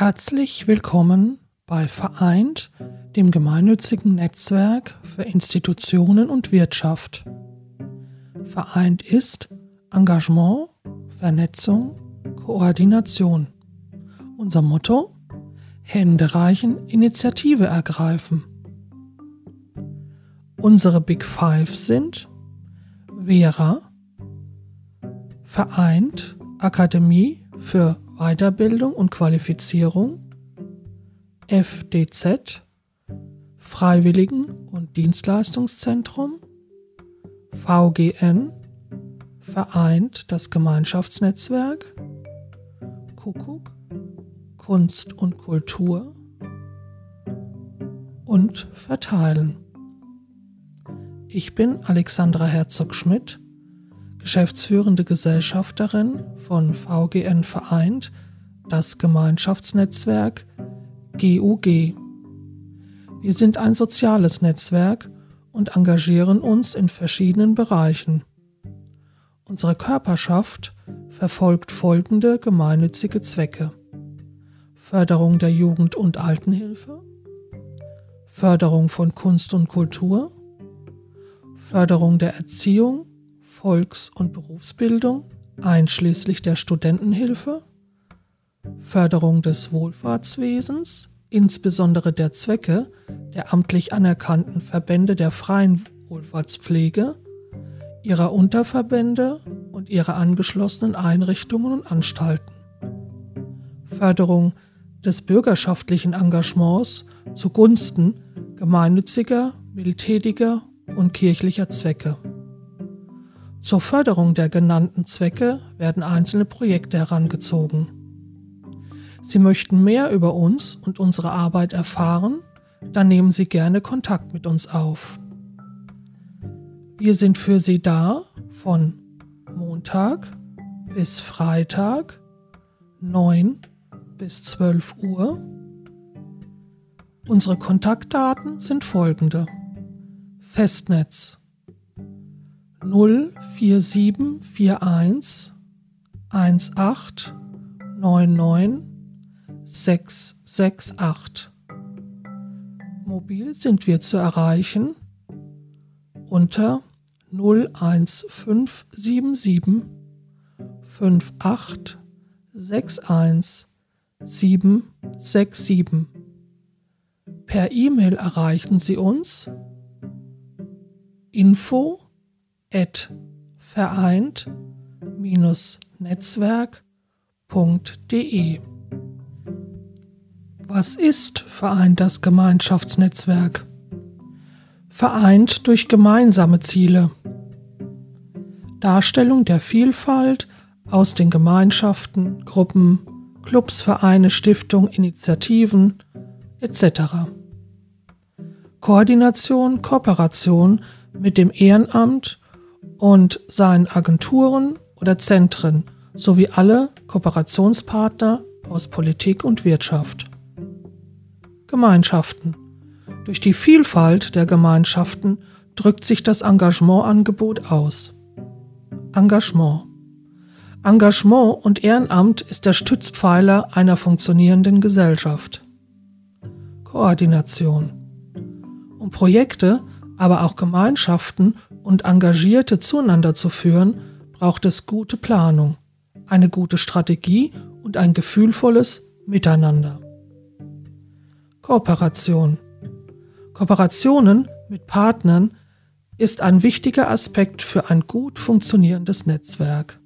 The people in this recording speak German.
Herzlich willkommen bei Vereint, dem gemeinnützigen Netzwerk für Institutionen und Wirtschaft. Vereint ist Engagement, Vernetzung, Koordination. Unser Motto? Hände reichen, Initiative ergreifen. Unsere Big Five sind Vera, Vereint, Akademie für Weiterbildung und Qualifizierung, FDZ, Freiwilligen- und Dienstleistungszentrum, VGN, Vereint das Gemeinschaftsnetzwerk, Kuckuck, Kunst und Kultur und Verteilen. Ich bin Alexandra Herzog-Schmidt, geschäftsführende Gesellschafterin von VGN Vereint, das Gemeinschaftsnetzwerk GUG. Wir sind ein soziales Netzwerk und engagieren uns in verschiedenen Bereichen. Unsere Körperschaft verfolgt folgende gemeinnützige Zwecke. Förderung der Jugend- und Altenhilfe, Förderung von Kunst und Kultur, Förderung der Erziehung, Volks- und Berufsbildung, einschließlich der Studentenhilfe, Förderung des Wohlfahrtswesens, insbesondere der Zwecke der amtlich anerkannten Verbände der freien Wohlfahrtspflege, ihrer Unterverbände und ihrer angeschlossenen Einrichtungen und Anstalten. Förderung des bürgerschaftlichen Engagements zugunsten gemeinnütziger, mildtätiger und kirchlicher Zwecke. Zur Förderung der genannten Zwecke werden einzelne Projekte herangezogen. Sie möchten mehr über uns und unsere Arbeit erfahren, dann nehmen Sie gerne Kontakt mit uns auf. Wir sind für Sie da von Montag bis Freitag 9 bis 12 Uhr. Unsere Kontaktdaten sind folgende. Festnetz 04741 1899 668. Mobil sind wir zu erreichen unter 01577 58 61 767. Per E-Mail erreichen Sie uns info vereint-netzwerk.de. Was ist vereint das Gemeinschaftsnetzwerk? Vereint durch gemeinsame Ziele. Darstellung der Vielfalt aus den Gemeinschaften, Gruppen, Clubs, Vereine, Stiftungen, Initiativen etc. Koordination, Kooperation mit dem Ehrenamt und seinen Agenturen oder Zentren sowie alle Kooperationspartner aus Politik und Wirtschaft. Gemeinschaften. Durch die Vielfalt der Gemeinschaften drückt sich das Engagementangebot aus. Engagement. Engagement und Ehrenamt ist der Stützpfeiler einer funktionierenden Gesellschaft. Koordination. Um Projekte, aber auch Gemeinschaften und Engagierte zueinander zu führen, braucht es gute Planung, eine gute Strategie und ein gefühlvolles Miteinander. Kooperation. Kooperationen mit Partnern ist ein wichtiger Aspekt für ein gut funktionierendes Netzwerk.